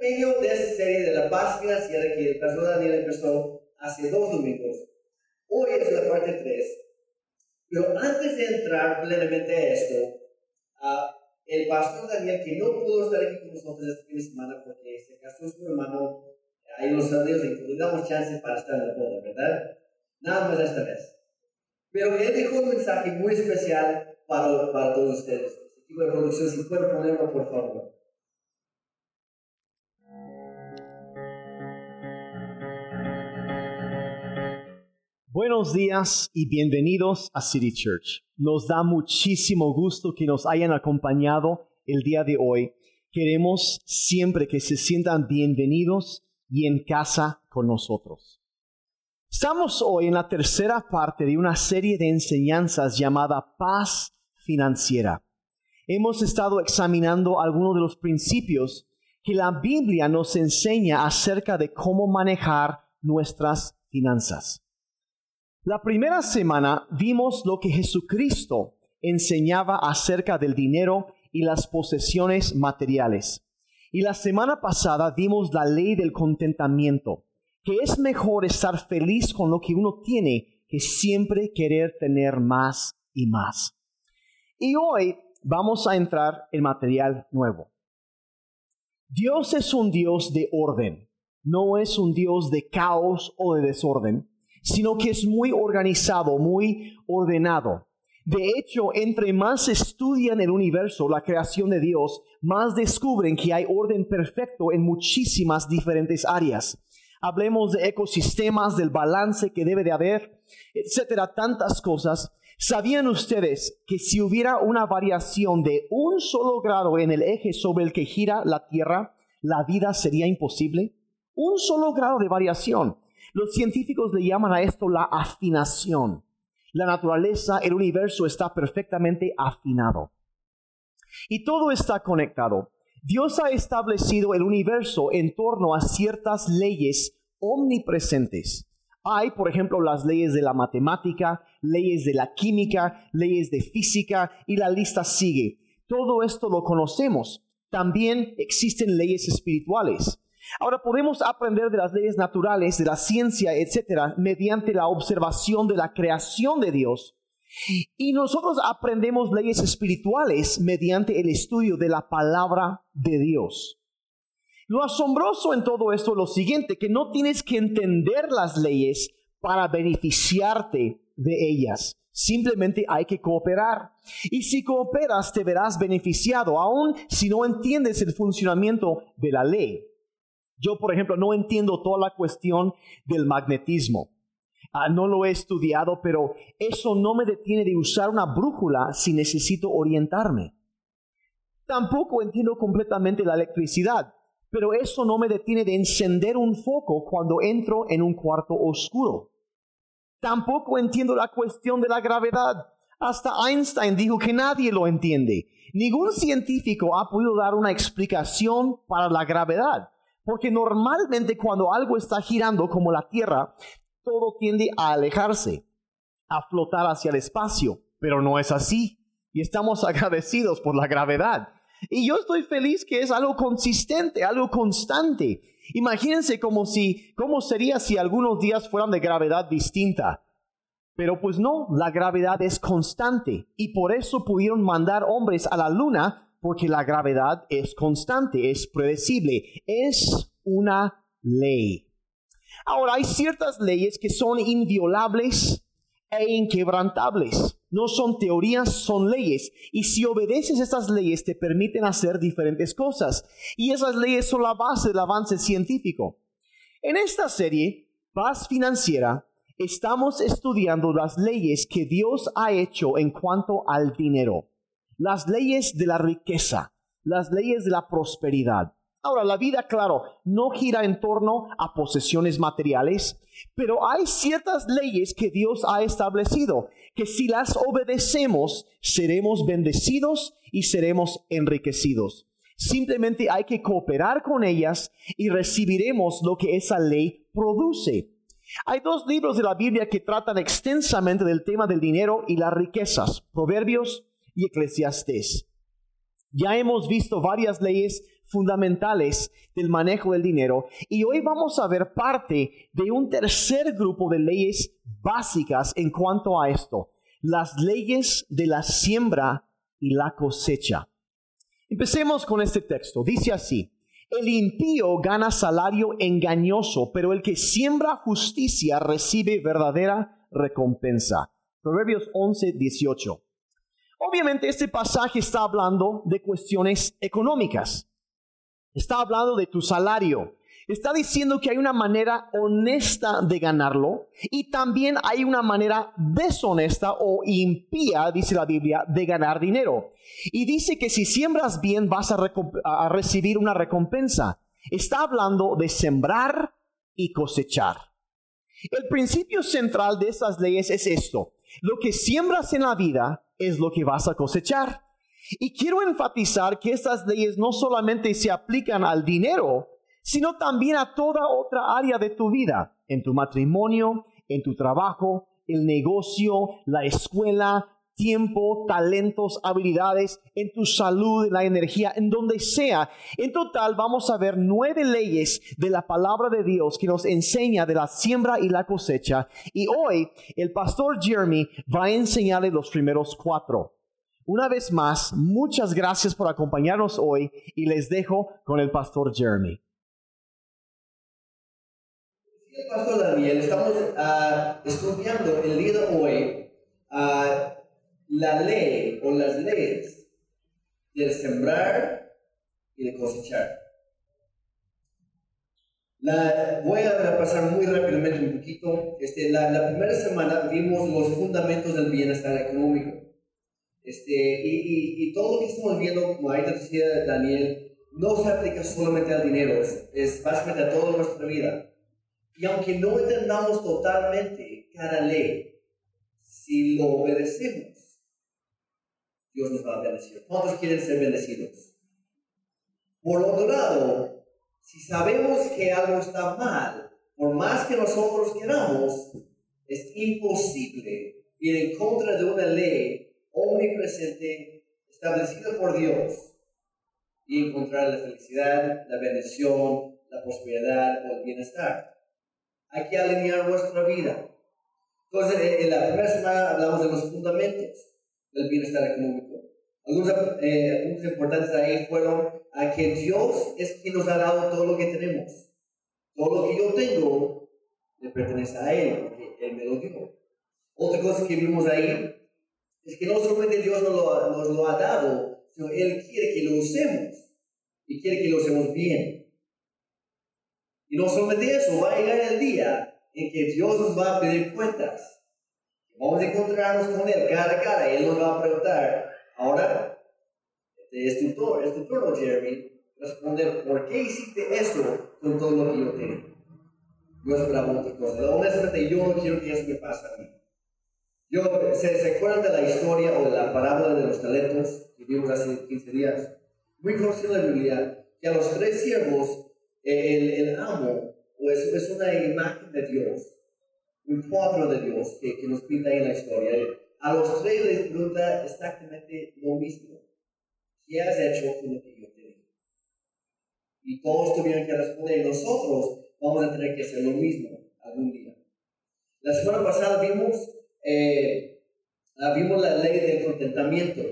medio de esta serie de la paz financiera que el pastor Daniel empezó hace dos domingos. Hoy es la parte 3. Pero antes de entrar plenamente a esto, uh, el pastor Daniel, que no pudo estar aquí con nosotros este fin de semana porque se casó su hermano ahí los Estados Unidos y damos chance para estar en la boda, ¿verdad? Nada más esta vez. Pero él dejó un mensaje muy especial para, para todos ustedes. Equipo de producción, si pueden ponerlo, por favor. Buenos días y bienvenidos a City Church. Nos da muchísimo gusto que nos hayan acompañado el día de hoy. Queremos siempre que se sientan bienvenidos y en casa con nosotros. Estamos hoy en la tercera parte de una serie de enseñanzas llamada paz financiera. Hemos estado examinando algunos de los principios que la Biblia nos enseña acerca de cómo manejar nuestras finanzas. La primera semana vimos lo que Jesucristo enseñaba acerca del dinero y las posesiones materiales. Y la semana pasada vimos la ley del contentamiento, que es mejor estar feliz con lo que uno tiene que siempre querer tener más y más. Y hoy vamos a entrar en material nuevo. Dios es un Dios de orden, no es un Dios de caos o de desorden sino que es muy organizado, muy ordenado. De hecho, entre más estudian el universo, la creación de Dios, más descubren que hay orden perfecto en muchísimas diferentes áreas. Hablemos de ecosistemas, del balance que debe de haber, etcétera, tantas cosas. ¿Sabían ustedes que si hubiera una variación de un solo grado en el eje sobre el que gira la Tierra, la vida sería imposible? Un solo grado de variación. Los científicos le llaman a esto la afinación. La naturaleza, el universo está perfectamente afinado. Y todo está conectado. Dios ha establecido el universo en torno a ciertas leyes omnipresentes. Hay, por ejemplo, las leyes de la matemática, leyes de la química, leyes de física y la lista sigue. Todo esto lo conocemos. También existen leyes espirituales. Ahora podemos aprender de las leyes naturales, de la ciencia, etcétera, mediante la observación de la creación de Dios. Y nosotros aprendemos leyes espirituales mediante el estudio de la palabra de Dios. Lo asombroso en todo esto es lo siguiente, que no tienes que entender las leyes para beneficiarte de ellas. Simplemente hay que cooperar. Y si cooperas, te verás beneficiado, aun si no entiendes el funcionamiento de la ley. Yo, por ejemplo, no entiendo toda la cuestión del magnetismo. Ah, no lo he estudiado, pero eso no me detiene de usar una brújula si necesito orientarme. Tampoco entiendo completamente la electricidad, pero eso no me detiene de encender un foco cuando entro en un cuarto oscuro. Tampoco entiendo la cuestión de la gravedad. Hasta Einstein dijo que nadie lo entiende. Ningún científico ha podido dar una explicación para la gravedad. Porque normalmente cuando algo está girando como la Tierra, todo tiende a alejarse, a flotar hacia el espacio, pero no es así. Y estamos agradecidos por la gravedad. Y yo estoy feliz que es algo consistente, algo constante. Imagínense como si, cómo sería si algunos días fueran de gravedad distinta. Pero pues no, la gravedad es constante y por eso pudieron mandar hombres a la luna porque la gravedad es constante, es predecible, es una ley. Ahora, hay ciertas leyes que son inviolables e inquebrantables. No son teorías, son leyes. Y si obedeces estas leyes, te permiten hacer diferentes cosas. Y esas leyes son la base del avance científico. En esta serie, Paz Financiera, estamos estudiando las leyes que Dios ha hecho en cuanto al dinero las leyes de la riqueza, las leyes de la prosperidad. Ahora, la vida, claro, no gira en torno a posesiones materiales, pero hay ciertas leyes que Dios ha establecido, que si las obedecemos, seremos bendecidos y seremos enriquecidos. Simplemente hay que cooperar con ellas y recibiremos lo que esa ley produce. Hay dos libros de la Biblia que tratan extensamente del tema del dinero y las riquezas, Proverbios y Eclesiastés. Ya hemos visto varias leyes fundamentales del manejo del dinero y hoy vamos a ver parte de un tercer grupo de leyes básicas en cuanto a esto, las leyes de la siembra y la cosecha. Empecemos con este texto. Dice así, el impío gana salario engañoso, pero el que siembra justicia recibe verdadera recompensa. Proverbios 11, 18. Obviamente este pasaje está hablando de cuestiones económicas. Está hablando de tu salario. Está diciendo que hay una manera honesta de ganarlo y también hay una manera deshonesta o impía, dice la Biblia, de ganar dinero. Y dice que si siembras bien vas a, a recibir una recompensa. Está hablando de sembrar y cosechar. El principio central de estas leyes es esto. Lo que siembras en la vida es lo que vas a cosechar. Y quiero enfatizar que estas leyes no solamente se aplican al dinero, sino también a toda otra área de tu vida, en tu matrimonio, en tu trabajo, el negocio, la escuela, tiempo, talentos, habilidades, en tu salud, en la energía, en donde sea. En total vamos a ver nueve leyes de la palabra de Dios que nos enseña de la siembra y la cosecha. Y hoy el pastor Jeremy va a enseñarle los primeros cuatro. Una vez más, muchas gracias por acompañarnos hoy y les dejo con el pastor Jeremy pastor Daniel, estamos uh, estudiando el día de hoy uh, la ley o las leyes del sembrar y de cosechar. La, voy a repasar muy rápidamente un poquito. Este, la, la, primera semana vimos los fundamentos del bienestar económico. Este, y, y, y todo lo que estamos viendo, como ahorita decía Daniel, no se aplica solamente al dinero, es, es básicamente a toda nuestra vida. Y aunque no entendamos totalmente cada ley, si lo obedecemos, Dios nos va a bendecir. ¿Cuántos quieren ser bendecidos? Por otro lado, si sabemos que algo está mal, por más que nosotros queramos, es imposible ir en contra de una ley omnipresente establecida por Dios y encontrar la felicidad, la bendición, la prosperidad o el bienestar hay que alinear nuestra vida. Entonces, en la primera semana hablamos de los fundamentos del bienestar económico. Algunos eh, puntos importantes ahí fueron a que Dios es quien nos ha dado todo lo que tenemos. Todo lo que yo tengo le pertenece a Él, porque Él me lo dio. Otra cosa que vimos ahí es que no solamente Dios nos lo, nos lo ha dado, sino Él quiere que lo usemos y quiere que lo usemos bien. Y no solamente eso, va a llegar el día en que Dios nos va a pedir cuentas. Vamos a encontrarnos con Él cara a cara y Él nos va a preguntar, ahora, este es tu turno, es tu turno Jeremy, responder, ¿por qué hiciste eso con todo lo que yo tengo? Yo esperaba otra cosa. Honestamente, yo no quiero que eso me pase a mí. Yo, ¿se, ¿Se acuerdan de la historia o de la parábola de los talentos que vimos hace 15 días? Muy conocida en la Biblia, que a los tres siervos el, el amo pues, es una imagen de Dios, un cuadro de Dios que, que nos pinta ahí en la historia. A los tres les pregunta exactamente lo mismo. ¿Qué has hecho con lo que yo te di? Y todos tuvieron que responder, nosotros vamos a tener que hacer lo mismo algún día. La semana pasada vimos, eh, vimos la ley del contentamiento,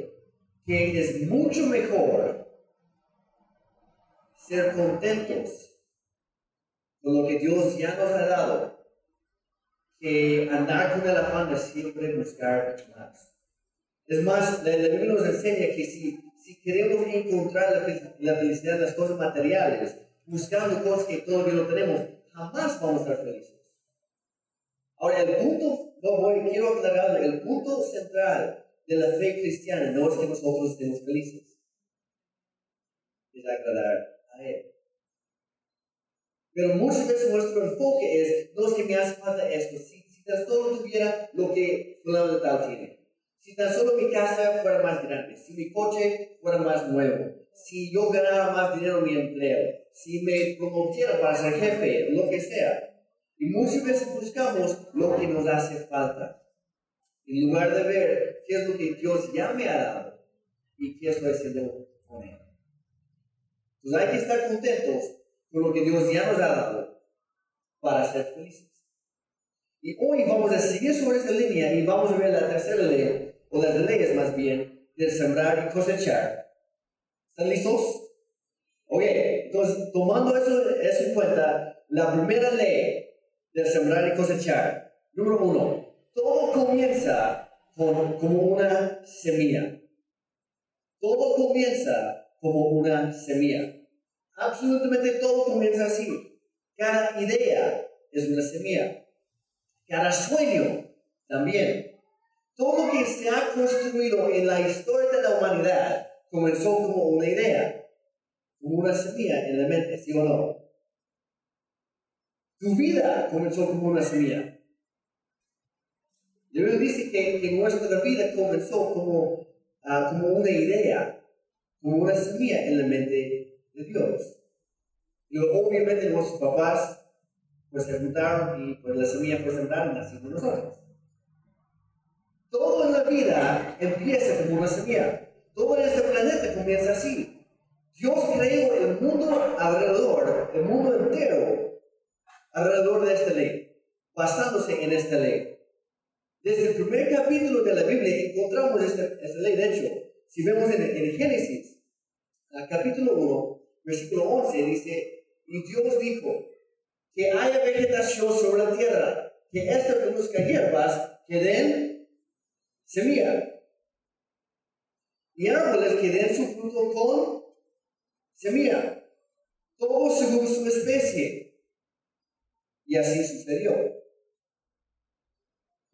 que es mucho mejor ser contentos con lo que Dios ya nos ha dado que andar con el afán de siempre buscar más. Es más, la, Biblia nos enseña que si, si queremos encontrar la, felicidad en las cosas materiales, buscando cosas que todavía no tenemos, jamás vamos a estar felices. Ahora, el punto, no voy, quiero aclarar, el punto central de la fe cristiana no es que nosotros estemos felices, es agradar pero muchas veces nuestro enfoque es, no es que me hace falta esto, si, tan solo tuviera lo que fulano de tal tiene, si tan solo mi casa fuera más grande, si mi coche fuera más nuevo, si yo ganara más dinero en mi empleo, si me promoviera para ser jefe, lo que sea. Y muchas veces buscamos lo que nos hace falta, en lugar de ver qué es lo que Dios ya me ha dado y qué estoy haciendo con él. Entonces hay que estar contentos con lo que Dios ya nos ha dado para ser felices. Y hoy vamos a seguir sobre esa línea y vamos a ver la tercera ley, o las leyes más bien, de sembrar y cosechar. ¿Están listos? Ok, entonces tomando eso, eso en cuenta, la primera ley de sembrar y cosechar. Número uno, todo comienza con, como una semilla. Todo comienza como una semilla. Absolutamente todo comienza así. Cada idea es una semilla. Cada sueño también. Todo lo que se ha construido en la historia de la humanidad comenzó como una idea, como una semilla en la mente, ¿sí o no? Tu vida comenzó como una semilla. Dios dice que, que, nuestra vida comenzó como, ah, como una idea, como una semilla en la mente de Dios. Y obviamente nuestros papás pues se juntaron y pues la semilla fue sembrada y nacimos nosotros. Todo en la vida empieza como una semilla. Todo este planeta comienza así. Dios creó el mundo alrededor, el mundo entero, alrededor de esta ley, basándose en esta ley. Desde el primer capítulo de la Biblia encontramos esta, ley. De hecho, si vemos en, en Génesis, capítulo 1, versículo 11, dice, y Dios dijo, que haya vegetación sobre la tierra, que ésta produzca hierbas que den semilla, y árboles que den su fruto con semilla, todo según su especie. Y así sucedió.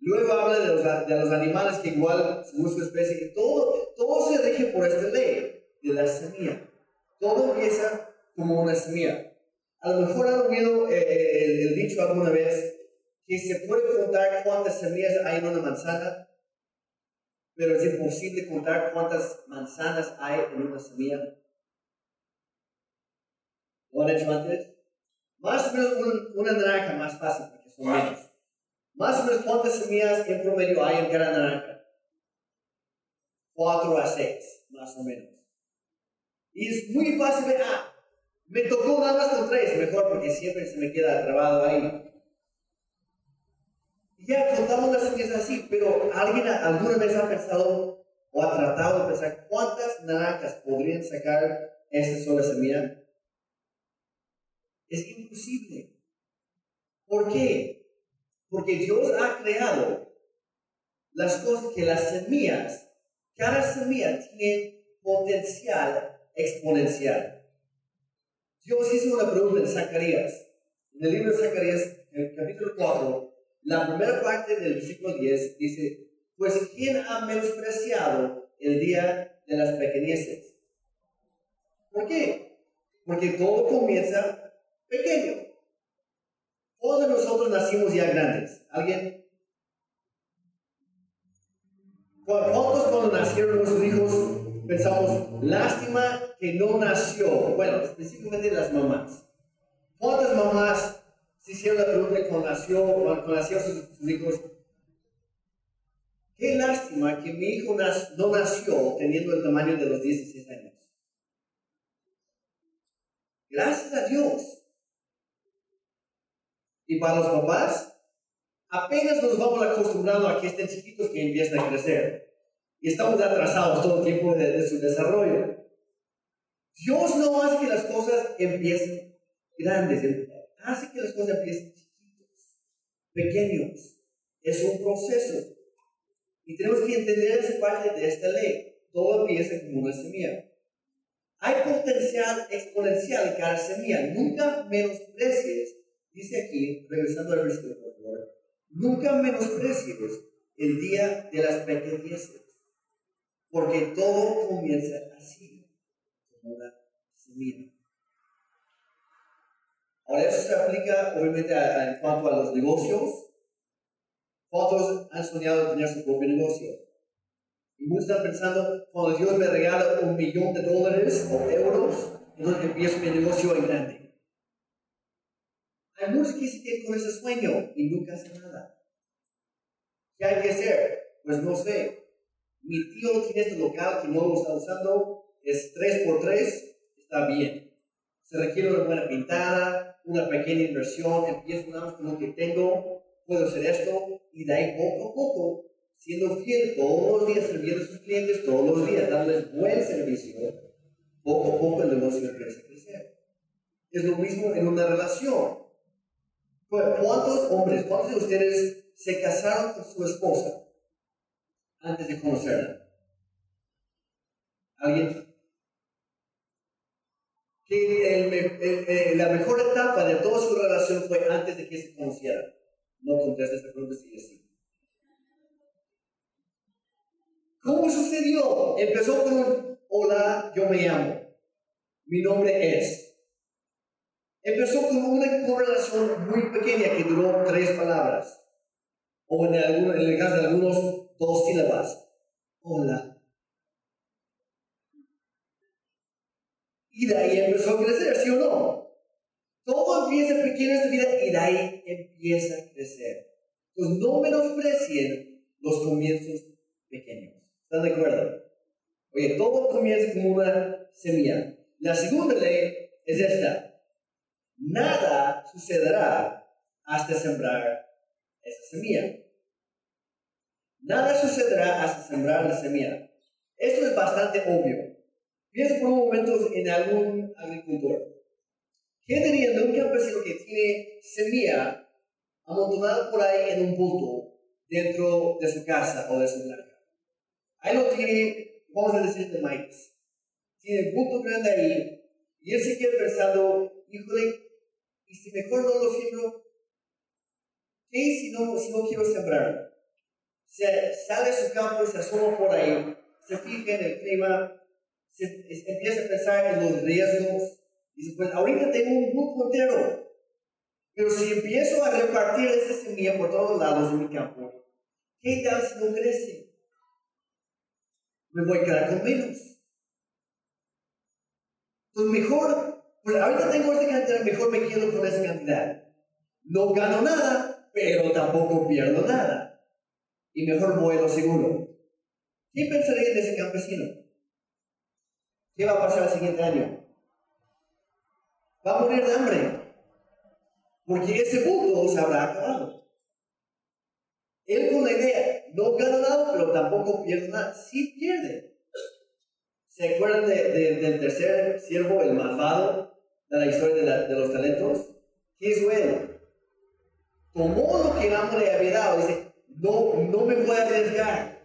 Luego habla de los, de los animales que igual, según su especie, y todo, todo se rige por esta ley de la semilla. Todo empieza como una semilla. A lo mejor han oído eh, eh, el, el, dicho alguna vez que se puede contar cuántas semillas hay en una manzana, pero es imposible contar cuántas manzanas hay en una semilla. ¿Lo han hecho antes? Más o menos una naranja más fácil porque son menos. Más o menos cuántas semillas en promedio hay en cada naranja. Cuatro a seis, más o menos. Y es muy fácil ver, ah, me tocó nada más con tres, mejor porque siempre se me queda trabado ahí. Y ya contamos las semillas así, pero ¿alguien alguna vez ha pensado o ha tratado de pensar cuántas naranjas podrían sacar esta sola semilla? Es imposible. ¿Por qué? Porque Dios ha creado las cosas que las semillas, cada semilla tiene potencial exponencial. Dios hizo una pregunta en Zacarías, en el libro de Zacarías, en el capítulo 4, la primera parte del versículo 10 dice, pues ¿quién ha menospreciado el día de las pequeñeces? ¿Por qué? Porque todo comienza pequeño. Todos nosotros nacimos ya grandes. ¿Alguien? ¿Cuántos cuando nacieron nuestros hijos pensamos, lástima que no nació? Bueno, específicamente las mamás. ¿Cuántas mamás se hicieron la pregunta cuando nació, cuando nacieron sus, hijos? Qué lástima que mi hijo no nació teniendo el tamaño de los 16 años. Gracias a Dios y para los papás, apenas nos vamos acostumbrando a que estén chiquitos que empiezan a crecer. Y estamos atrasados todo el tiempo de, su desarrollo. Dios no hace que las cosas empiecen grandes, hace que las cosas empiecen chiquitos, pequeños. Es un proceso. Y tenemos que entender esa parte de esta ley. Todo empieza como una semilla. Hay potencial exponencial en cada semilla. Nunca menosprecies Dice aquí, regresando al versículo, por favor, nunca menosprecies el día de las pequeñeces, porque todo comienza así, como una semilla. Ahora, eso se aplica obviamente en cuanto a los negocios. ¿Cuántos han soñado tener su propio negocio? Y muchos están pensando, cuando Dios me regala un millón de dólares o euros, entonces empiezo mi negocio en grande. Hay muchos que se quedan con ese sueño y nunca hacen nada. ¿Qué hay que hacer? Pues no sé. Mi tío tiene este local que no lo está usando, es 3x3, está bien. Se requiere una buena pintada, una pequeña inversión, empiezo nada con lo que tengo, puedo hacer esto, y de ahí poco a poco, siendo fiel todos los días, sirviendo a sus clientes todos los días, dándoles buen servicio, poco a poco el negocio empieza a crecer. Es lo mismo en una relación. ¿Cuántos hombres, cuántos de ustedes se casaron con su esposa antes de conocerla? ¿Alguien? Que la mejor etapa de toda su relación fue antes de que se conocieran. No contesta esta pregunta, sigue así. ¿Cómo sucedió? Empezó con un hola, yo me llamo. Mi nombre es. Empezó con una correlación muy pequeña que duró tres palabras. O en, en el caso de algunos, dos sílabas. Hola. Y de ahí empezó a crecer, ¿sí o no? Todo empieza pequeño en esta vida y de ahí empieza a crecer. Pues no menosprecien los comienzos pequeños. ¿Están de acuerdo? Oye, todo comienza como una semilla. La segunda ley es esta. Nada sucederá hasta sembrar esa semilla. Nada sucederá hasta sembrar la semilla. Esto es bastante obvio. Piensa por un momento en algún agricultor. ¿Qué diría de un campesino que tiene semilla amontonada por ahí en un bulto dentro de su casa o de su granja? Ahí lo tiene, vamos a decir, de maíz. Tiene el bulto grande ahí y él se queda pensando, híjole, ¿y si mejor no lo siembro? ¿Qué si no, si no quiero sembrarlo? Se sale a su campo y se asoma por ahí, se fija en el clima, se, empieza a pensar en los riesgos. Dice, pues ahorita tengo un bulto entero. Pero si empiezo a repartir esa semilla por todos lados de mi campo, ¿qué tal si no crece? me voy a quedar con menos. Entonces, mejor, pues ahorita tengo esta cantidad, mejor me quedo con esa cantidad. No gano nada, pero tampoco pierdo nada. Y mejor voy a lo seguro. ¿Qué pensaría de ese campesino? ¿Qué va a pasar el siguiente año? Va a morir de hambre. Porque ese punto se habrá acabado. Él con la idea, no gana nada, pero tampoco pierde nada. Sí pierde. ¿Se acuerdan del tercer siervo, el malvado, de la historia de, los talentos? ¿Qué hizo él? Tomó lo que el amo le había dado. Dice, no, no me voy a arriesgar.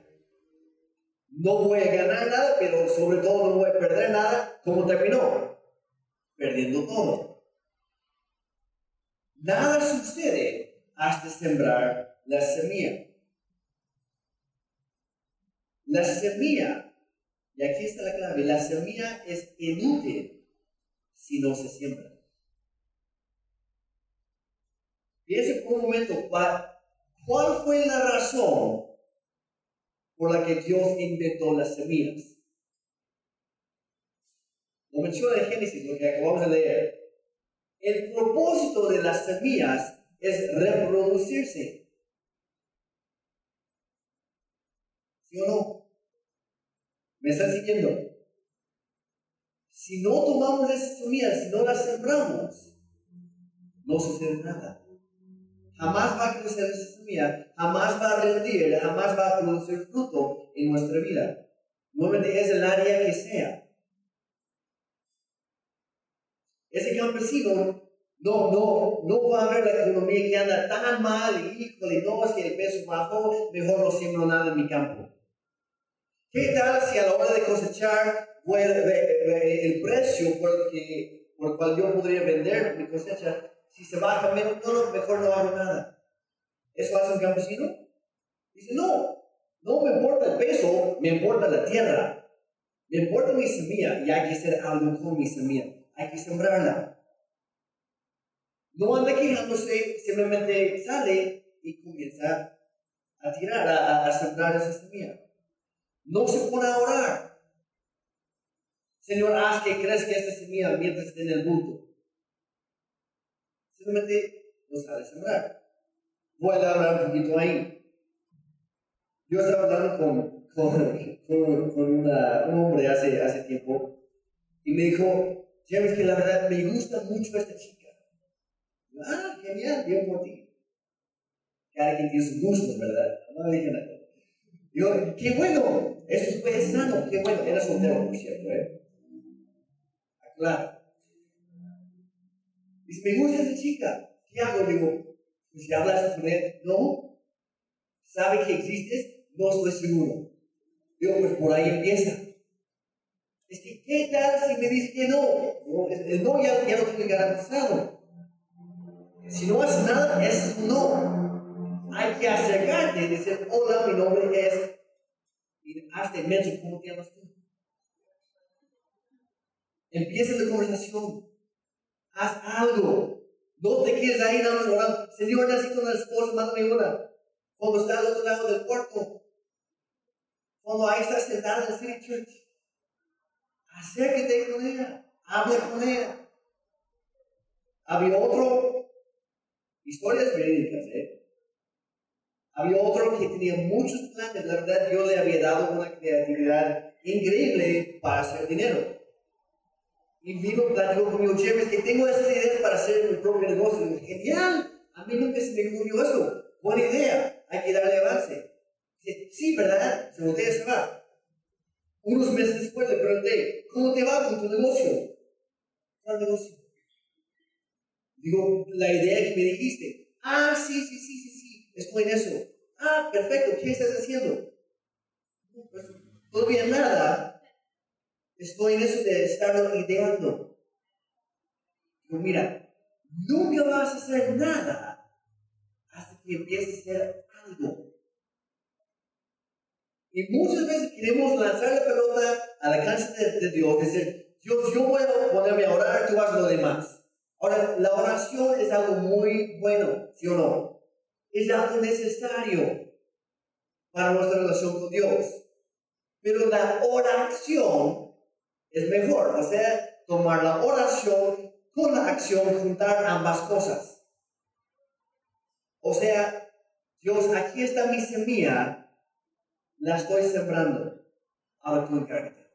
No voy a ganar nada, pero sobre todo no voy a perder nada. ¿Cómo terminó? Perdiendo todo. Nada sucede hasta sembrar la semilla. La semilla, y aquí está la clave, la semilla es inútil si no se siembra. Piense por un momento, ¿cuál fue la razón por la que Dios inventó las semillas? Lo menciona en Génesis, lo que acabamos de leer. El propósito de las semillas es reproducirse. ¿Sí o no? ¿Me están siguiendo? Si no tomamos esa semilla, si no la sembramos, no sucede nada. Jamás va a crecer esa semilla, jamás va a rendir, jamás va a producir fruto en nuestra vida. Nuevamente es el área que sea. Ese campesino no, no, no va a ver la economía que anda tan mal, y híjole, no es que el peso bajó, mejor no siembro nada en mi campo. ¿Qué tal si a la hora de cosechar el precio por el, que, por el cual yo podría vender mi cosecha, si se baja menos, no, mejor no hago nada? ¿Eso hace un campesino? Dice, no, no me importa el peso, me importa la tierra. Me importa mi semilla y hay que hacer algo con mi semilla. Hay que sembrarla. No anda quejándose, simplemente sale y comienza a tirar, a, a sembrar esa semilla. No se pone a orar. Señor, haz que crezca esta semilla mientras esté en el bulto. Simplemente no sabe sembrar. Voy a hablar un poquito ahí. Yo estaba hablando con, con, con, un hombre hace, hace tiempo y me dijo, James, que la verdad me gusta mucho esta chica. Ah, genial, bien por ti. Cada quien tiene sus gustos, ¿verdad? No dije nada. Digo, qué bueno, eso fue sano, qué bueno. Era soltero, por cierto, ¿eh? Claro. Dice, me gusta esa chica. ¿Qué hago? Digo, pues si hablas con él, no. ¿Sabe que existes? No estoy seguro. Digo, pues por ahí empieza. Es que, ¿qué tal si me dice que no? el no ya, ya lo tiene garantizado. Si no haces nada, es un no. Hay que acercarte y decir, hola, mi nombre es. Y hazte inmenso, ¿cómo te llamas tú? Empieza la conversación. Haz algo. No te quedes ahí nada más orando. Señor, necesito una esposa, mándame una. Cuando está al otro lado del cuarto. Cuando ahí está sentado en el City Church. Acércate con ella. Habla con ella. Había otro, historias verídicas, ¿eh? Había otro que tenía muchos planes. La verdad, yo le había dado una creatividad increíble para hacer dinero. Y vino, platicó conmigo, James, que tengo esas ideas para hacer mi propio negocio. Dije, genial, a mí nunca se me ocurrió eso. Buena idea, hay que darle avance. Dice, sí, ¿verdad? Se voltea se va. Unos meses después le pregunté, ¿cómo te va con tu negocio? ¿Cuál negocio? Digo, la idea que me dijiste. Ah, sí, sí, sí, sí, sí, estoy en eso. Ah, perfecto, ¿qué estás haciendo? Pues, todavía nada, Estoy en eso de estarlo ideando. Digo, mira, nunca vas a hacer nada hasta que empieces a hacer algo. Y muchas veces queremos lanzar la pelota a la cancha de, Dios, decir, Dios, yo voy ponerme a orar, tú haz lo demás. Ahora, la oración es algo muy bueno, ¿sí o no? Es algo necesario para nuestra relación con Dios. Pero la oración es mejor, sea, tomar la oración con la acción, juntar ambas cosas. O sea, Dios, aquí está mi semilla, la estoy sembrando. Ahora tú encárgate.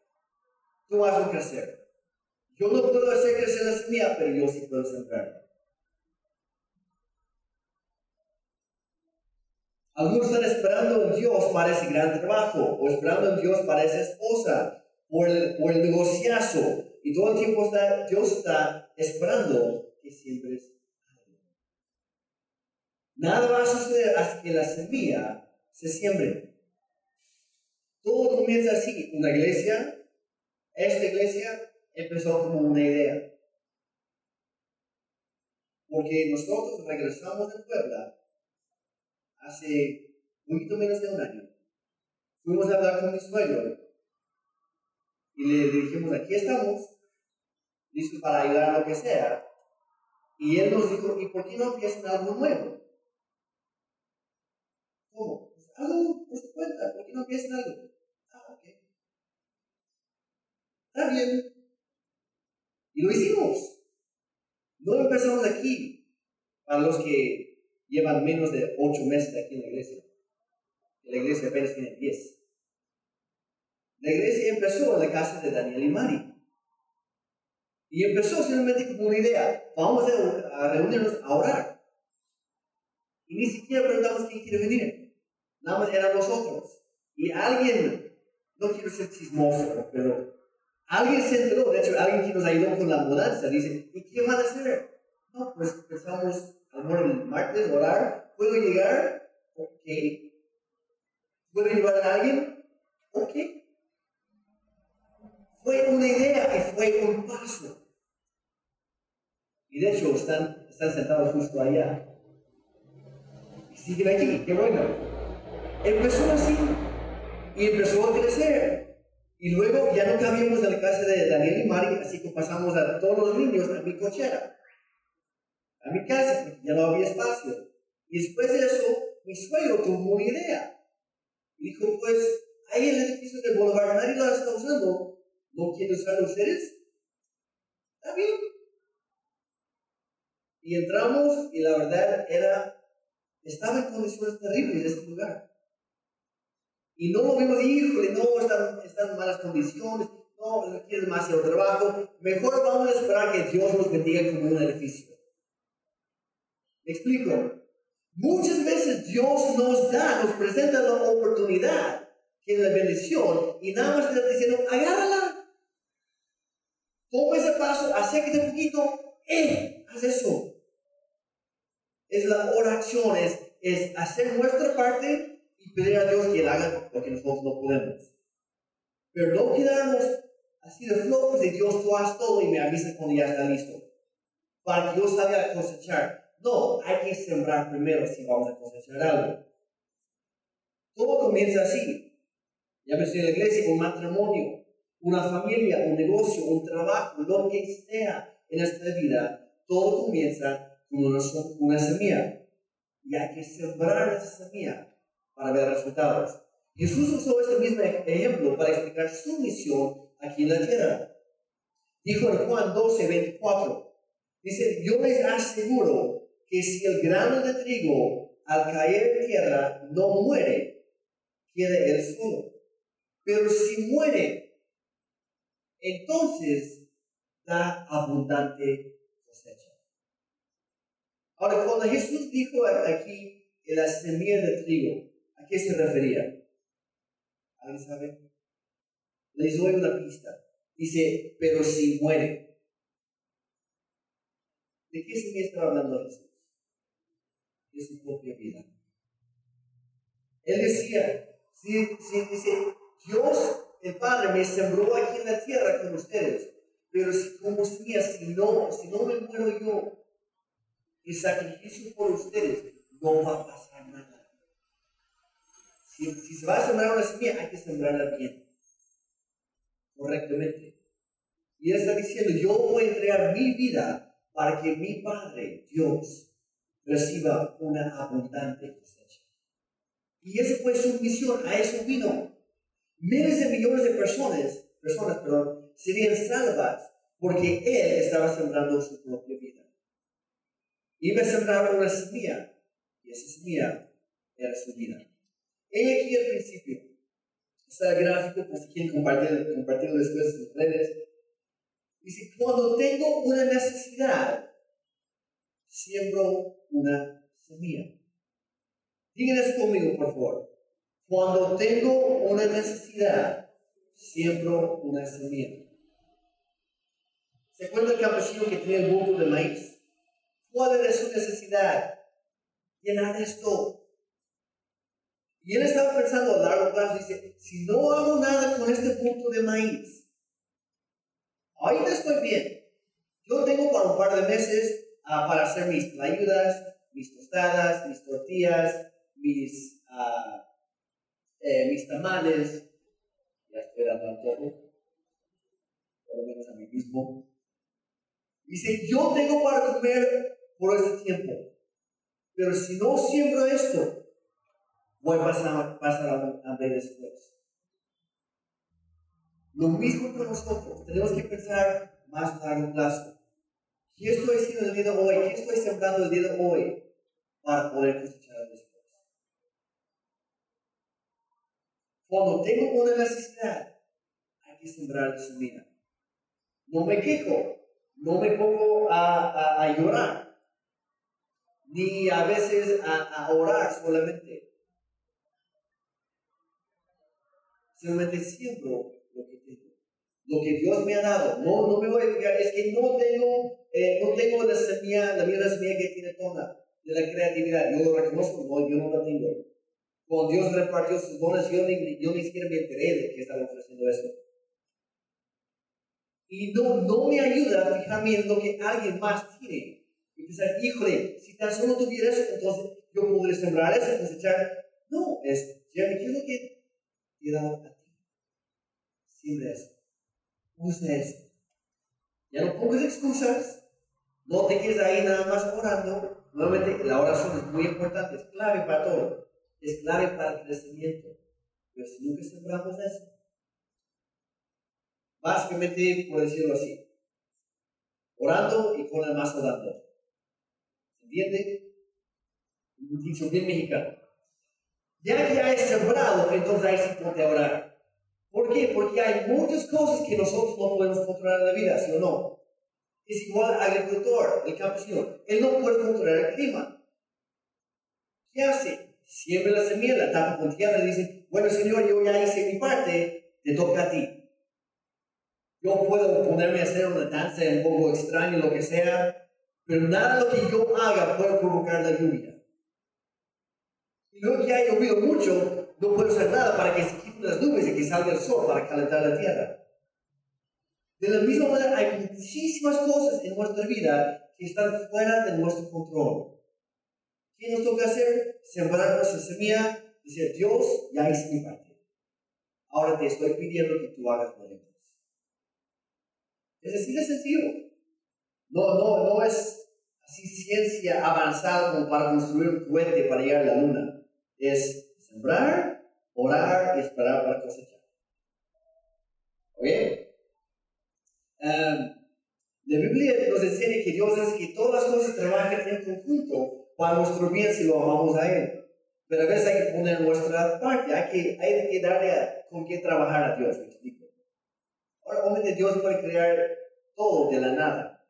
Tú hazlo crecer. Yo no puedo hacer crecer la semilla, pero yo sí puedo sembrarla. Algunos están esperando en Dios para ese gran trabajo, o esperando en Dios para esa esposa, por el, por el negociazo. Y todo el tiempo está, Dios está esperando que siempre es Nada va a suceder hasta que la semilla se siembre. Todo comienza así. Una iglesia, esta iglesia empezó como una idea. Porque nosotros regresamos de Puebla hace un poquito menos de un año. Fuimos a hablar con mi suegro y le dijimos, aquí estamos, listos para ayudar a lo que sea. Y él nos dijo, ¿y por qué no empiezan algo nuevo? ¿Cómo? Pues algo por su cuenta, ¿por qué no empiezan algo? Ah, ok. Está bien. Y lo hicimos. No empezamos aquí, para los que llevan menos de ocho meses aquí en la iglesia. La iglesia apenas tiene diez. La iglesia empezó en la casa de Daniel y Mari. Y empezó simplemente como una idea. Vamos a, reunirnos a orar. Y ni siquiera preguntamos quién quiere venir. Nada más eran nosotros. Y alguien, no quiero ser chismoso, pero alguien se enteró. De hecho, alguien que nos ayudó con la mudanza dice: ¿Y qué van a hacer? No, pues empezamos a el martes orar. ¿Puedo llegar? Ok. ¿Puedo llevar a alguien? Ok. Fue una idea y fue un paso. Y de hecho están, están sentados justo allá. Y siguen aquí, qué bueno. Empezó así y empezó a crecer. Y luego ya no cabíamos en la casa de Daniel y Mari, así que pasamos a todos los niños a mi cochera, a mi casa, porque ya no había espacio. Y después de eso, mi suegro tuvo una idea. Dijo, pues, ahí el edificio de Boulevard nadie lo está usando, ¿No quieren usar ustedes? Está bien. Y entramos y la verdad era, estaba en condiciones terribles este lugar. Y no lo vimos, híjole, no, están, están en malas condiciones. no, requiere demasiado trabajo, mejor vamos a esperar que Dios nos bendiga como un edificio. ¿Me explico? Muchas veces Dios nos da, nos presenta la oportunidad, que es la bendición, y nada más está diciendo, agárrala. Un poquito, eh, haz eso. Es la oración, es, es hacer nuestra parte y pedir a Dios que Él haga lo que nosotros no podemos. Pero no quedarnos así de flojos de Dios, tú haz todo y me avisa cuando ya está listo. Para que yo salga a cosechar. No, hay que sembrar primero si vamos a cosechar algo. Todo comienza así. Ya en la iglesia, un matrimonio, una familia, un negocio, un trabajo, lo que sea en esta vida, todo comienza con una, semilla. Y hay que sembrar esa semilla para ver resultados. Jesús usó este mismo ejemplo para explicar su misión aquí en la tierra. Dijo en Juan 12, 24, dice, yo les aseguro que si el grano de trigo al caer en tierra no muere, queda él solo. Pero si muere, entonces da abundante cosecha. Ahora, cuando Jesús dijo aquí en la semilla de trigo, ¿a qué se refería? ¿Alguien sabe? Les doy una pista. Dice, pero si muere. ¿De qué semilla está hablando Jesús? de su propia vida. Él decía, si, si, dice, Dios, el Padre, me sembró aquí en la tierra con ustedes, pero si como mía, si no, si no me muero yo, el sacrificio por ustedes, no va a pasar nada. Si, se va a sembrar una semilla, hay que sembrarla bien, correctamente. Y él está diciendo, yo voy a entregar mi vida para que mi Padre, Dios, reciba una abundante cosecha. Y esa fue su misión, a eso vino. Miles de millones de personas, personas perdón, serían salvas porque Él estaba sembrando su propia vida. Iba a sembrar una semilla y esa semilla era su vida. He aquí el principio. Está el gráfico, pues si quieren compartir, compartirlo después en sus redes. Dice, cuando tengo una necesidad, siembro una semilla. Digan eso conmigo, por favor. Cuando tengo una necesidad, siembro una semilla. ¿Se acuerda el campesino que tenía el bulto de maíz? ¿Cuál era su necesidad? Llenar esto. Y él estaba pensando a largo plazo, dice, si no hago nada con este punto de maíz, ahorita estoy bien. Yo tengo para un par de meses Ah, para hacer mis ayudas, mis tostadas, mis tortillas, mis, uh, eh, mis tamales. Ya estoy dando todo, por lo menos a mí mismo. Dice, yo tengo para comer por este tiempo, pero si no siembro esto, voy a pasar, pasar hambre después. Lo mismo que nosotros, tenemos que pensar más a largo plazo. ¿Qué estoy haciendo el día de hoy? ¿Qué estoy sembrando el día de hoy para poder cosechar después? Cuando tengo una necesidad, hay que sembrar su vida. No me quejo, no me pongo a, a, llorar, ni a veces a, a orar solamente. Simplemente siembro lo que tengo, lo que Dios me ha dado. No, no me voy a fijar, es que no tengo eh, no tengo la semilla, la misma semilla que tiene Tona, de la creatividad. Yo lo reconozco, no, yo no la tengo. Cuando Dios repartió sus dones, yo ni, yo ni siquiera me enteré de que estaba ofreciendo eso. Y no, no me ayuda a fijarme en lo que alguien más tiene. Y pensar, híjole, si tan solo tuviera eso, entonces yo podría sembrar eso, cosechar. No, es, ¿qué es lo que te he dado a ti? Siempre eso. Usa eso. Ya no pongas excusas. No te quedes ahí nada más orando. Nuevamente, la oración es muy importante, es clave para todo. Es clave para el crecimiento. Pero si nunca sembramos eso, básicamente, por decirlo así, orando y con el más orando. ¿Se entiende? Un dicho bien mexicano. Ya que ya es sembrado, entonces ahí sí ponte orar. ¿Por qué? Porque hay muchas cosas que nosotros no podemos controlar en la vida, ¿sí o no? Es igual al agricultor, el campesino. Él no puede controlar el clima. ¿Qué hace? Siembra la semilla, la tapa con tierra y dice, bueno Señor, yo ya hice mi parte, te toca a ti. Yo puedo ponerme a hacer una danza un poco extraña, lo que sea, pero nada lo que yo haga puede provocar la lluvia. Y luego que ha llovido mucho, no puedo hacer nada para que se quiten las nubes y que salga el sol para calentar la tierra. De la misma manera, hay muchísimas cosas en nuestra vida que están fuera de nuestro control. ¿Qué nos toca hacer? Sembrar nuestra semilla, decir, Dios, ya hice mi parte. Ahora te estoy pidiendo que tú hagas demás. Es así de sencillo. No, no, no es así ciencia avanzada como para construir un puente para llegar a la luna. Es sembrar, orar y esperar para cosechar. ¿Ok? Um, la Biblia nos enseña que Dios hace que todas las cosas trabajen en conjunto para nuestro bien si lo amamos a Él. Pero a veces hay que poner nuestra parte, hay que, hay que darle con qué trabajar a Dios. ¿me explico? Ahora, obviamente Dios puede crear todo de la nada.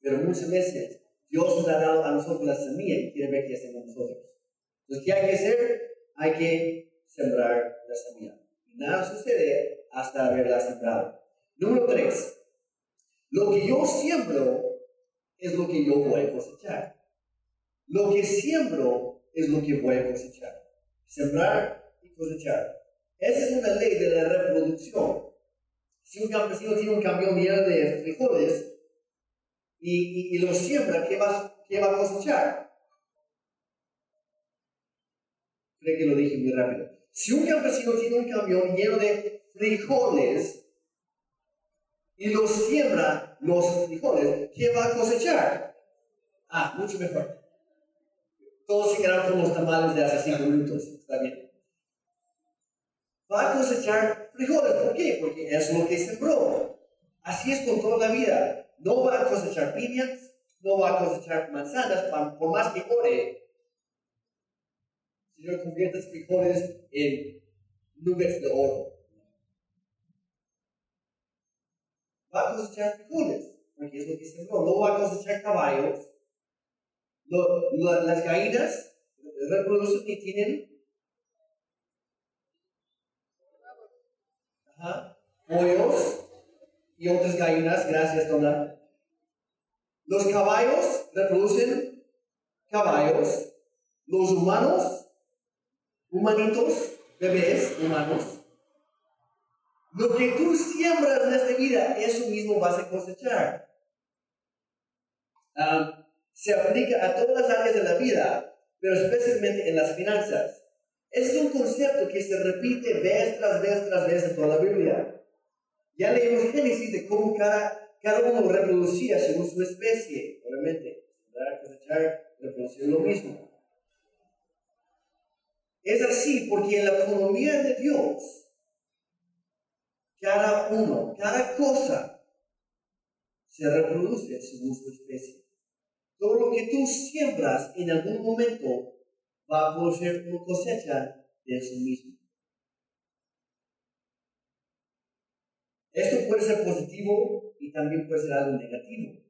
Pero muchas veces Dios nos ha dado a nosotros la semilla y quiere ver qué hacemos nosotros. Entonces, ¿qué hay que hacer? Hay que sembrar la semilla. Y nada sucede hasta haberla sembrado. Número tres. Lo que yo siembro es lo que yo voy a cosechar. Lo que siembro es lo que voy a cosechar. Sembrar y cosechar. Esa es una ley de la reproducción. Si un campesino tiene un camión lleno de frijoles y, y, lo siembra, ¿qué va, ¿qué va a cosechar? Creo que lo dije muy rápido. Si un campesino tiene un camión lleno de frijoles y lo siembra los frijoles, ¿qué va a cosechar? Ah, mucho mejor. Todos se quedaron con los tamales de hace cinco minutos. Está bien va a cosechar frijoles. ¿Por qué? Porque es lo que sembró. Así es con toda la vida. No va a cosechar piñas, no va a cosechar manzanas, por más que ore. Señor, conviertes frijoles en nubes de oro. Va a cosechar frijoles, porque es lo que sembró. No va a cosechar caballos. Las gallinas reproducen y tienen pollos y otras gallinas, gracias Dona. Los caballos reproducen caballos, los humanos, humanitos, bebés humanos. Lo que tú siembras en esta vida, eso mismo vas a cosechar. Ah, se aplica a todas las áreas de la vida, pero especialmente en las finanzas. Es un concepto que se repite vez tras vez tras vez en toda la Biblia. Ya leímos Génesis de cómo cada, cada uno reproducía según su especie. Obviamente, sembrar, cosechar, reproducir lo mismo. Es así porque en la economía de Dios, cada uno, cada cosa se reproduce según su especie. Todo lo que tú siembras en algún momento va a producir una cosecha de eso mismo. Esto puede ser positivo y también puede ser algo negativo.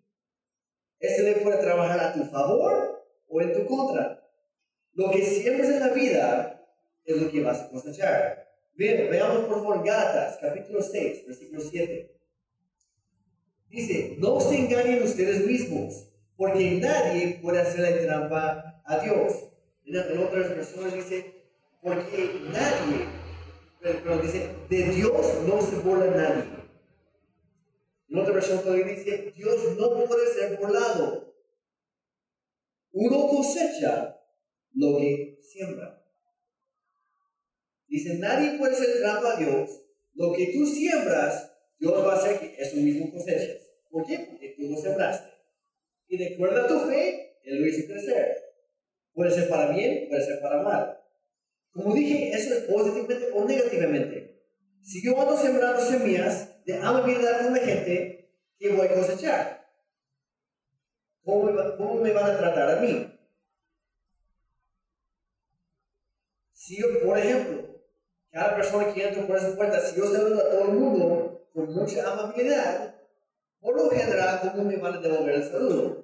Este le puede trabajar a tu favor o en tu contra. Lo que siembras en la vida es lo que vas a cosechar. veamos por favor Gálatas, capítulo 6, versículo 7. Dice, no se engañen ustedes mismos, porque nadie puede hacerle trampa a Dios. En, otras versiones dice, porque nadie, pero, dice, de Dios no se burla nadie. En otra versión todavía dice, Dios no puede ser burlado. Uno cosecha lo que siembra. Dice, nadie puede ser trampa a Dios. Lo que tú siembras, Dios va a hacer que eso mismo cosechas. ¿Por qué? Porque tú lo sembraste. Y de acuerdo a tu fe, Él lo hizo crecer. Puede ser para bien, puede ser para mal. Como dije, eso es positivamente o negativamente. Si yo ando sembrando semillas de amabilidad con la gente, ¿qué voy a cosechar? ¿Cómo me, van a tratar a mí? Si yo, por ejemplo, cada persona que entra por esa puerta, si yo saludo a todo el mundo con mucha amabilidad, por lo general, ¿cómo me van a devolver el saludo?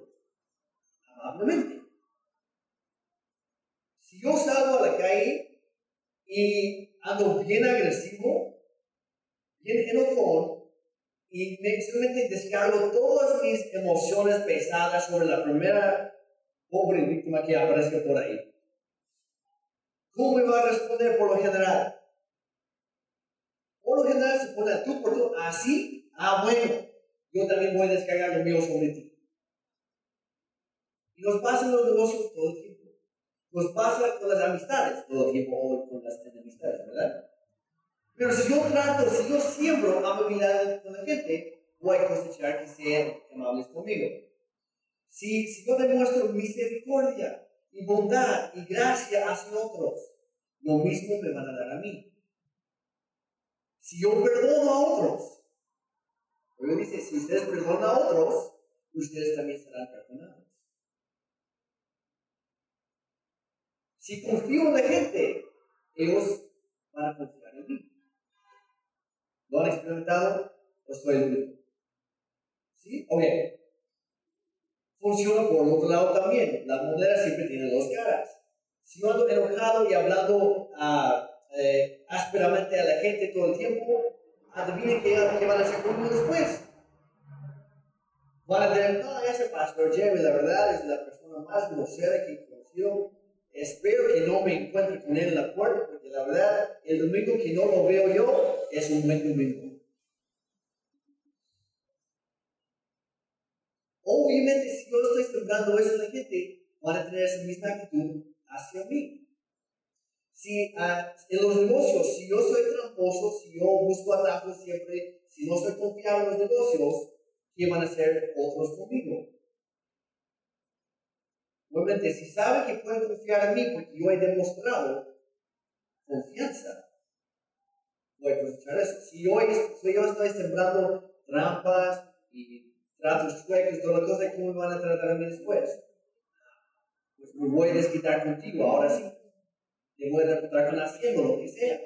Si yo salgo a la calle y ando bien agresivo, bien enojón, y me, descargo todas mis emociones pesadas sobre la primera pobre víctima que aparece por ahí. ¿Cómo me va a responder por lo general? Por lo general se pone a tú por tú, así, ah bueno, yo también voy a descargar lo mío sobre ti. Nos pasa en los negocios todo el tiempo. Nos pasa con las amistades todo el tiempo, con las enemistades, ¿verdad? Pero si yo trato, si yo siembro amabilidad con la gente, voy a cosechar que sean amables conmigo. Si, si yo demuestro misericordia y bondad y gracia hacia otros, lo mismo me van a dar a mí. Si yo perdono a otros, Luego dice, si ustedes perdonan a otros, ustedes también serán perdonados. Si confío en la gente, ellos van a confiar en mí. ¿Lo han experimentado? ¿O estoy el? ¿Sí? Ok. Funciona por el otro lado también. La moneda siempre tiene dos caras. Si yo ando enojado y hablando uh, ásperamente a la gente todo el tiempo, adivinen qué, qué van a hacer conmigo después. Van a tener, no, ese pastor Jerry, la verdad, es la persona más grosera que he conocido. Espero que no me encuentre con él en la puerta, porque la verdad, el domingo que no lo veo yo es un buen domingo. Obviamente, si yo estoy sembrando eso la gente, van a tener esa misma actitud hacia mí. Si uh, en los negocios, si yo soy tramposo, si yo busco atajos siempre, si no soy confiado en los negocios, ¿qué van a hacer otros conmigo? Obviamente, si saben que pueden confiar en mí porque yo he demostrado confianza, voy a cosechar eso. Si yo estoy sembrando trampas y tratos chuecos, toda la cosa, ¿cómo me van a tratar a mí después? Pues me voy a desquitar contigo, ahora sí te voy a reputar con haciendo lo que sea.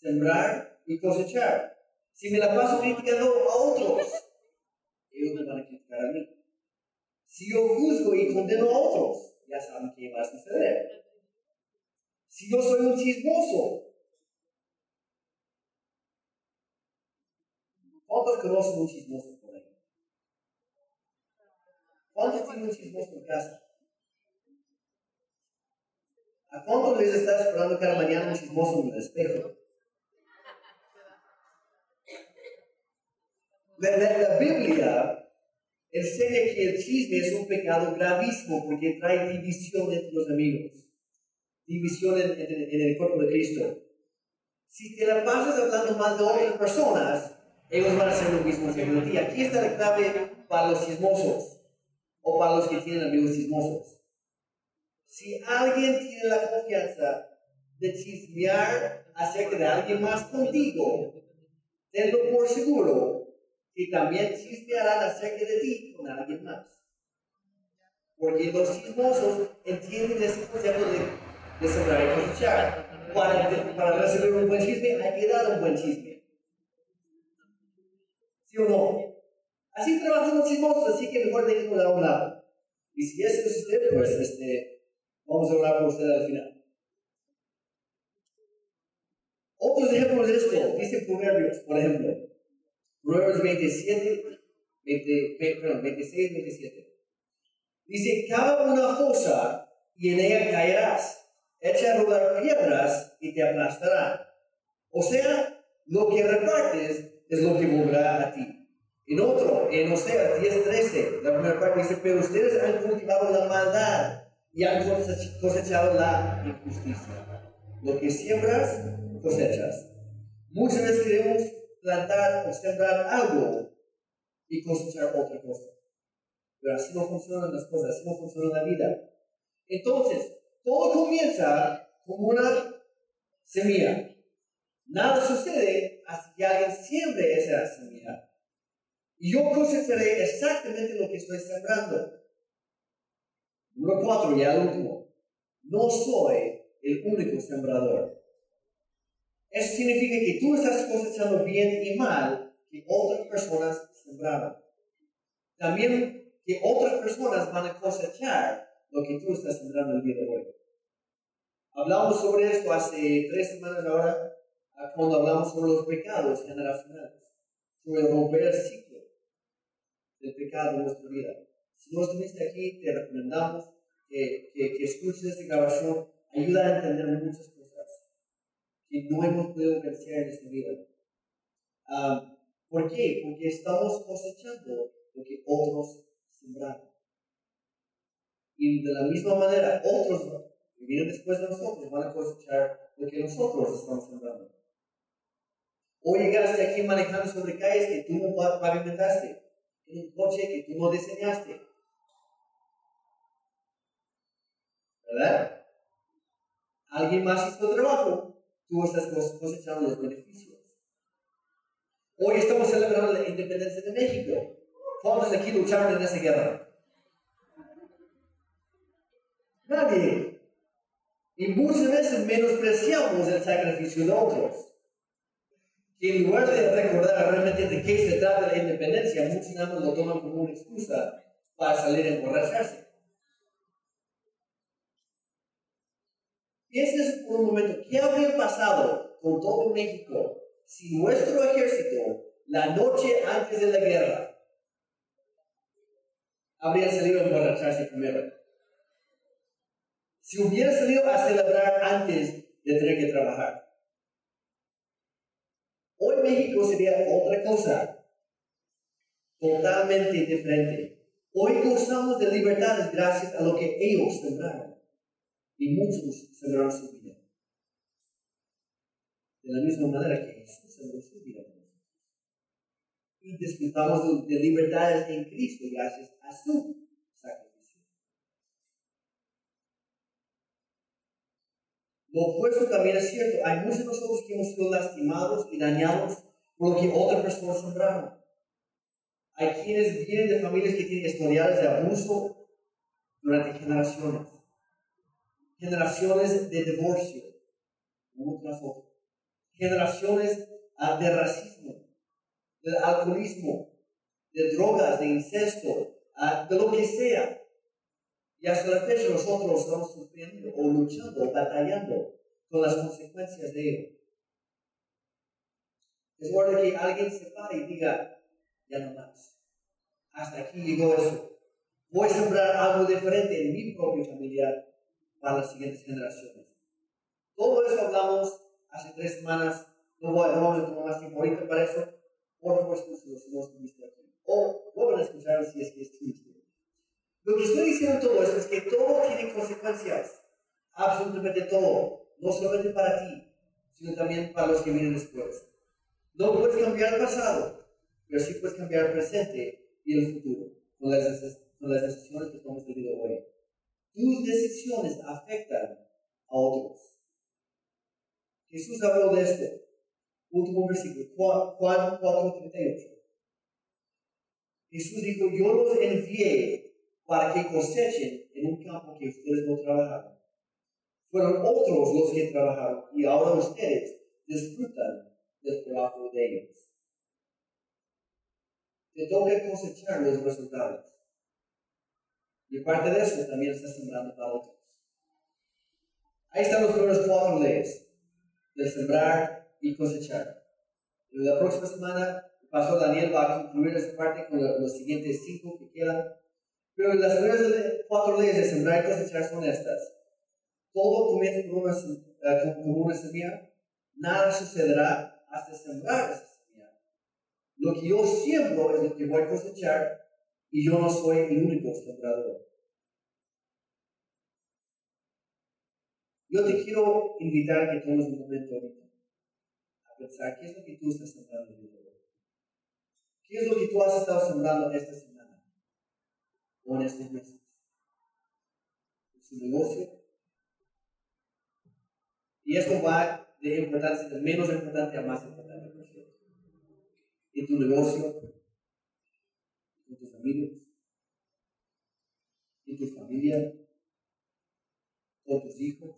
Sembrar y cosechar. Si me la paso criticando a otros, ellos me van a criticar a mí. Si yo juzgo y condeno a otros, ya saben qué va a suceder. Si yo soy un chismoso, ¿cuántos conocen un chismoso por ahí? ¿Cuántos tienen un chismoso en casa? ¿A cuántos les está esperando cada mañana un chismoso en el espejo? La, Biblia enseña que el chisme es un pecado gravísimo porque trae división entre los amigos, división en, el cuerpo de Cristo. Si te la pasas hablando mal de otras personas, ellos van a hacer lo mismo en. Aquí está la clave para los chismosos o para los que tienen amigos chismosos. Si alguien tiene la confianza de chismear acerca de alguien más contigo, tenlo por seguro que también chismearán acerca de ti con alguien más. Porque los chismosos entienden ese concepto de, de sembrar y cosechar. Para, para recibir un buen chisme hay que dar un buen chisme. ¿Sí o no? Así trabajan los chismosos, así que mejor déjenlo de un lado. Y si eso es usted, pues este, Vamos a hablar por usted al final. Otros ejemplos de esto, dice Proverbios, por ejemplo. Proverbios 27, 20, perdón, 26, 27. Dice, cava una fosa y en ella caerás. Echa a rodar piedras y te aplastarán. O sea, lo que repartes es lo que volverá a ti. En otro, en Oseas 10, 13, la primera parte dice, pero ustedes han cultivado la maldad y han cosechado la injusticia. Lo que siembras, cosechas. Muchas veces queremos plantar o sembrar algo y cosechar otra cosa. Pero así no funcionan las cosas, así no funciona la vida. Entonces, todo comienza como una semilla. Nada sucede hasta que alguien siembre esa semilla. Y yo cosecharé exactamente lo que estoy sembrando. Número cuatro, ya el último. No soy el único sembrador. Eso significa que tú estás cosechando bien y mal que otras personas sembraron. También que otras personas van a cosechar lo que tú estás sembrando el día de hoy. Hablamos sobre esto hace tres semanas ahora, cuando hablamos sobre los pecados generacionales, sobre romper el ciclo del pecado en nuestra vida. Si no estuviste aquí, te recomendamos que, que, que escuches esta grabación. Ayuda a entender muchas cosas que no hemos podido vencer en esta vida. Ah, ¿Por qué? Porque estamos cosechando lo que otros sembraron. Y de la misma manera, otros que vienen después de nosotros van a cosechar lo que nosotros estamos sembrando. O llegaste aquí manejando sobre calles que tú no pavimentaste, en un coche que tú no diseñaste. ¿Verdad? Alguien más hizo trabajo, tú estás cosechando los beneficios. Hoy estamos celebrando la independencia de México. ¿Cuántos aquí lucharon en esa guerra? Nadie. Y muchas veces menospreciamos el sacrificio de otros. Que en lugar de recordar realmente de qué se trata la independencia, muchos nada lo toman como una excusa para salir a emborracharse. Piensen por un momento, ¿qué habría pasado con todo México si nuestro ejército, la noche antes de la guerra, habría salido a emborracharse primero? Si hubiera salido a celebrar antes de tener que trabajar. Hoy México sería otra cosa, totalmente diferente. Hoy gozamos de libertades gracias a lo que ellos sembraron. Y muchos sembraron su vida. De la misma manera que Jesús sembró su vida Y disfrutamos de libertades en Cristo gracias a su Lo opuesto también es cierto. Hay muchos de nosotros que hemos sido lastimados y dañados por lo que otras personas sembraron. Hay quienes vienen de familias que tienen historiales de abuso durante generaciones. Generaciones de divorcio, uno tras otro. Generaciones ah, de racismo, de alcoholismo, de drogas, de incesto, ah, de lo que sea. Y hasta la fecha nosotros estamos sufriendo o luchando o batallando con las consecuencias de ello. Es hora que alguien se pare y diga, ya no más. Hasta aquí llegó eso. Voy a sembrar algo diferente en mi propia familia para las siguientes generaciones. Todo eso hablamos hace tres semanas. No, voy, no vamos a tomar más tiempo ahorita para eso. Por favor, escúchalo si no estuviste aquí. O vuelvan a escuchar si es que estuviste. Lo que estoy diciendo todo esto es que todo tiene consecuencias. Absolutamente todo. No solamente para ti, sino también para los que vienen después. No puedes cambiar el pasado, pero sí puedes cambiar el presente y el futuro con las, con las decisiones que tomas de vida hoy. Tus decisiones afectan a otros. Jesús habló de esto. Último versículo, Juan 4:38. Jesús dijo, yo los envié para que cosechen en un campo que ustedes no trabajaron. Fueron otros los que trabajaron y ahora ustedes disfrutan del trabajo de ellos. Te toca cosechar los resultados. Y aparte de eso, también está sembrando para otros. Ahí están los primeros cuatro leyes de sembrar y cosechar. la próxima semana, el pastor Daniel va a concluir esta parte con los siguientes cinco que quedan. Pero las primeras cuatro leyes de sembrar y cosechar son estas. Todo comienza como una, eh, como una semilla. Nada sucederá hasta sembrar esa semilla. Lo que yo siembro es lo que voy a cosechar y yo no soy el único sembrador. Yo te quiero invitar a que tomes un momento ahorita a pensar qué es lo que tú estás sembrando ¿Qué es lo que tú has estado sembrando esta semana? o en estos meses. Su negocio. Y esto va de importancia, de menos importante a más importante, por cierto. En tu negocio, amigos, en tu familia, con tus hijos,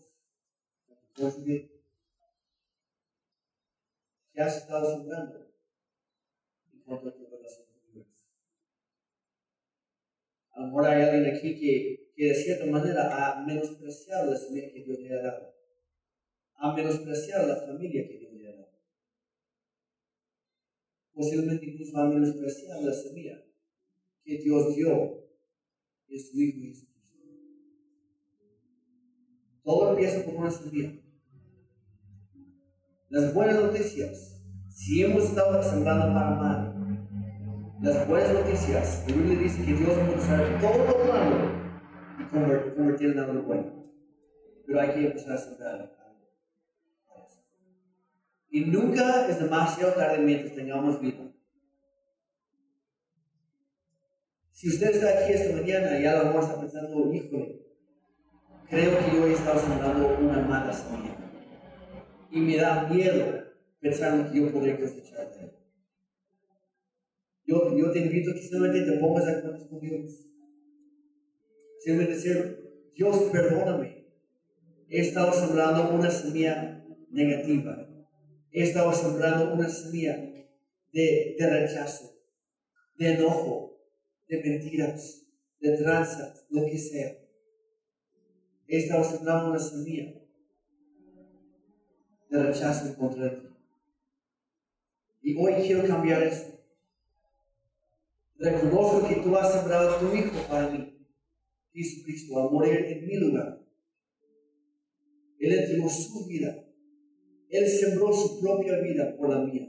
con tu cónyuge. ¿Qué has estado sembrando en cuanto a tu relación con Dios? A hay alguien aquí que, que de cierta manera ha menospreciado la semilla que Dios le ha dado. Ha menospreciado la familia que Dios le ha dado. Posiblemente incluso ha menospreciado la semilla que Dios dio en su Hijo Jesucristo. Todo empieza con una semilla. Las buenas noticias, si hemos estado sembrando para mal, las buenas noticias, la Biblia dice que Dios puede usar todo lo malo y convertirlo en algo bueno. Pero hay que empezar a sembrar Y nunca es demasiado tarde mientras tengamos vida. Si usted está aquí esta mañana y a lo mejor está pensando, híjole, creo que yo he estado sembrando una mala semilla. Y me da miedo pensar que yo podría cosechar de él. Yo, yo te invito que simplemente te pongas a cuentas con Dios. Simplemente decir, Dios, perdóname. He estado sembrando una semilla negativa. He estado sembrando una semilla de rechazo, de enojo, de mentiras, de tranzas, lo que sea. He estado sembrando una semilla de rechazo contra ti. Y hoy quiero cambiar eso. Reconozco que tú has sembrado a tu Hijo para mí, Jesucristo, a morir en mi lugar. Él entregó su vida. Él sembró su propia vida por la mía.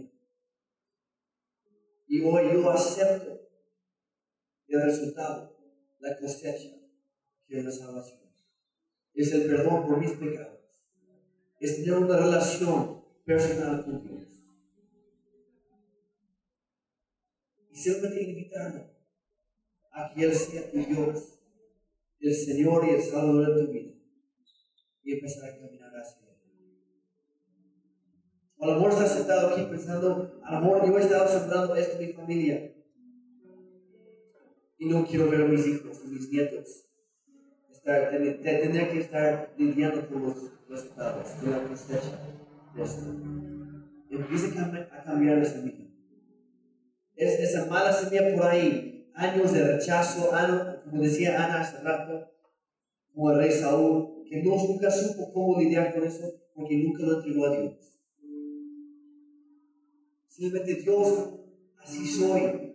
Y hoy yo acepto el resultado, la cosecha, que es la salvación. Es el perdón por mis pecados. Es tener una relación personal con Dios. Y simplemente invitarlo a que Él sea tu Dios, el Señor y el Salvador de tu vida. Y empezar a caminar hacia Él. A lo mejor estás sentado aquí pensando, a lo mejor yo he estado sembrando esto en mi familia. Y no quiero ver a mis hijos y mis nietos. Estar, tener, que estar lidiando con los resultados, con la cosecha de esto. Empieza a cambiar esa vida es esa mala semilla por ahí, años de rechazo, como decía Ana hace rato, como el rey Saúl, que no, nunca supo cómo lidiar con eso porque nunca lo entregó a Dios. Simplemente Dios, así soy,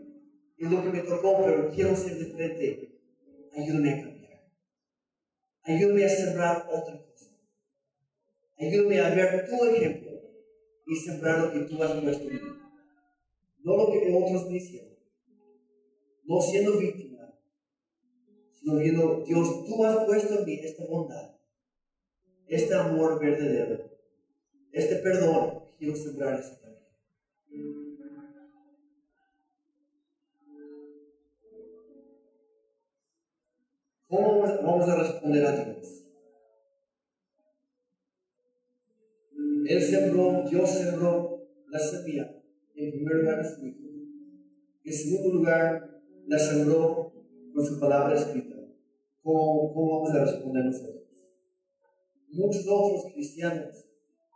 es lo que me tocó, pero quiero ser diferente. Ayúdame a cambiar. Ayúdame a sembrar otra cosa. Ayúdame a ver tu ejemplo y sembrar lo que tú has puesto en mí no lo que otros me hicieron, no siendo víctima, sino viendo, Dios, tú has puesto en mí esta bondad, este amor verdadero, este perdón, quiero sembrar eso también. ¿Cómo vamos a responder a Dios? Él sembró, Dios sembró la semilla en primer lugar su Hijo. En segundo lugar, la sembró con su palabra escrita. ¿Cómo, ¿Cómo vamos a responder nosotros? Muchos otros cristianos,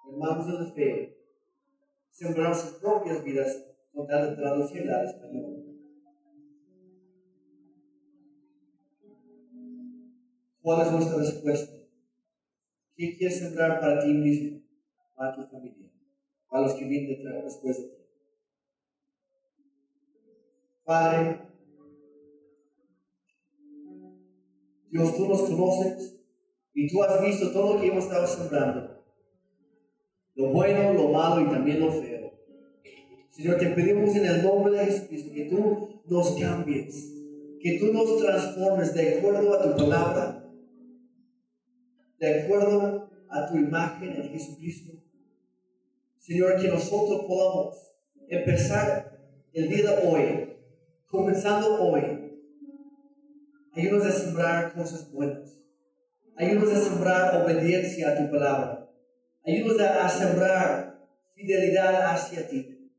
hermanos de la fe, sembraron sus propias vidas con tal de traducirla al español. ¿Cuál es nuestra respuesta? ¿Qué quieres sembrar para ti mismo, para tu familia, para los que vienen detrás, después de ti? Padre, Dios, tú nos conoces y tú has visto todo lo que hemos estado sembrando. Lo bueno, lo malo y también lo feo. Señor, te pedimos en el nombre de Jesucristo que tú nos cambies, que tú nos transformes de acuerdo a tu palabra, de acuerdo a tu imagen en Jesucristo. Señor, que nosotros podamos empezar el día de hoy comenzando hoy, ayúdanos a sembrar cosas buenas. Ayúdanos a sembrar obediencia a tu palabra. Ayúdanos a, sembrar fidelidad hacia ti.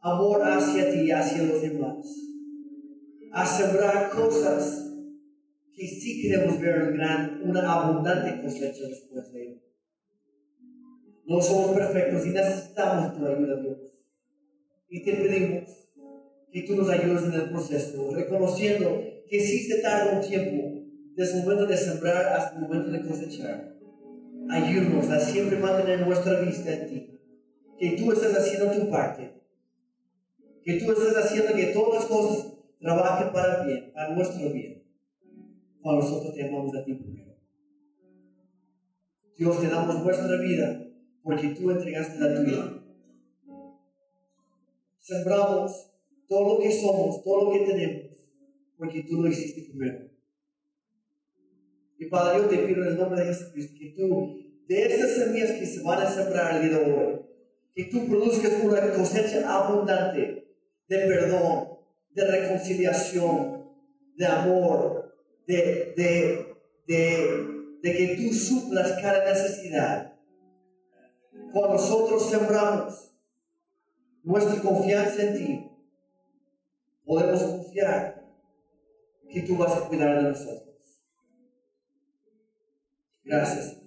Amor hacia ti y hacia los demás. A sembrar cosas que sí queremos ver gran, una abundante cosecha después de ello. No somos perfectos y necesitamos tu ayuda, Dios. Y te pedimos que tú nos ayudes en el proceso, reconociendo que sí se tarda un tiempo desde el momento de sembrar hasta el momento de cosechar. Ayúdanos a siempre mantener nuestra vista en ti. Que tú estás haciendo tu parte. Que tú estás haciendo que todas las cosas trabajen para bien, para nuestro bien. Cuando nosotros te amamos a ti primero. Dios, te damos nuestra vida porque tú entregaste la tuya. Sembramos todo lo que somos, todo lo que tenemos, porque tú lo hiciste primero. Y Padre, yo te pido en el nombre de Jesucristo que tú, de estas semillas que se van a sembrar el día de hoy, que tú produzcas una cosecha abundante de perdón, de reconciliación, de amor, de, de, de, que tú suplas cada necesidad. Cuando nosotros sembramos nuestra confianza en ti, podemos confiar que tú vas a cuidar de nosotros. Gracias.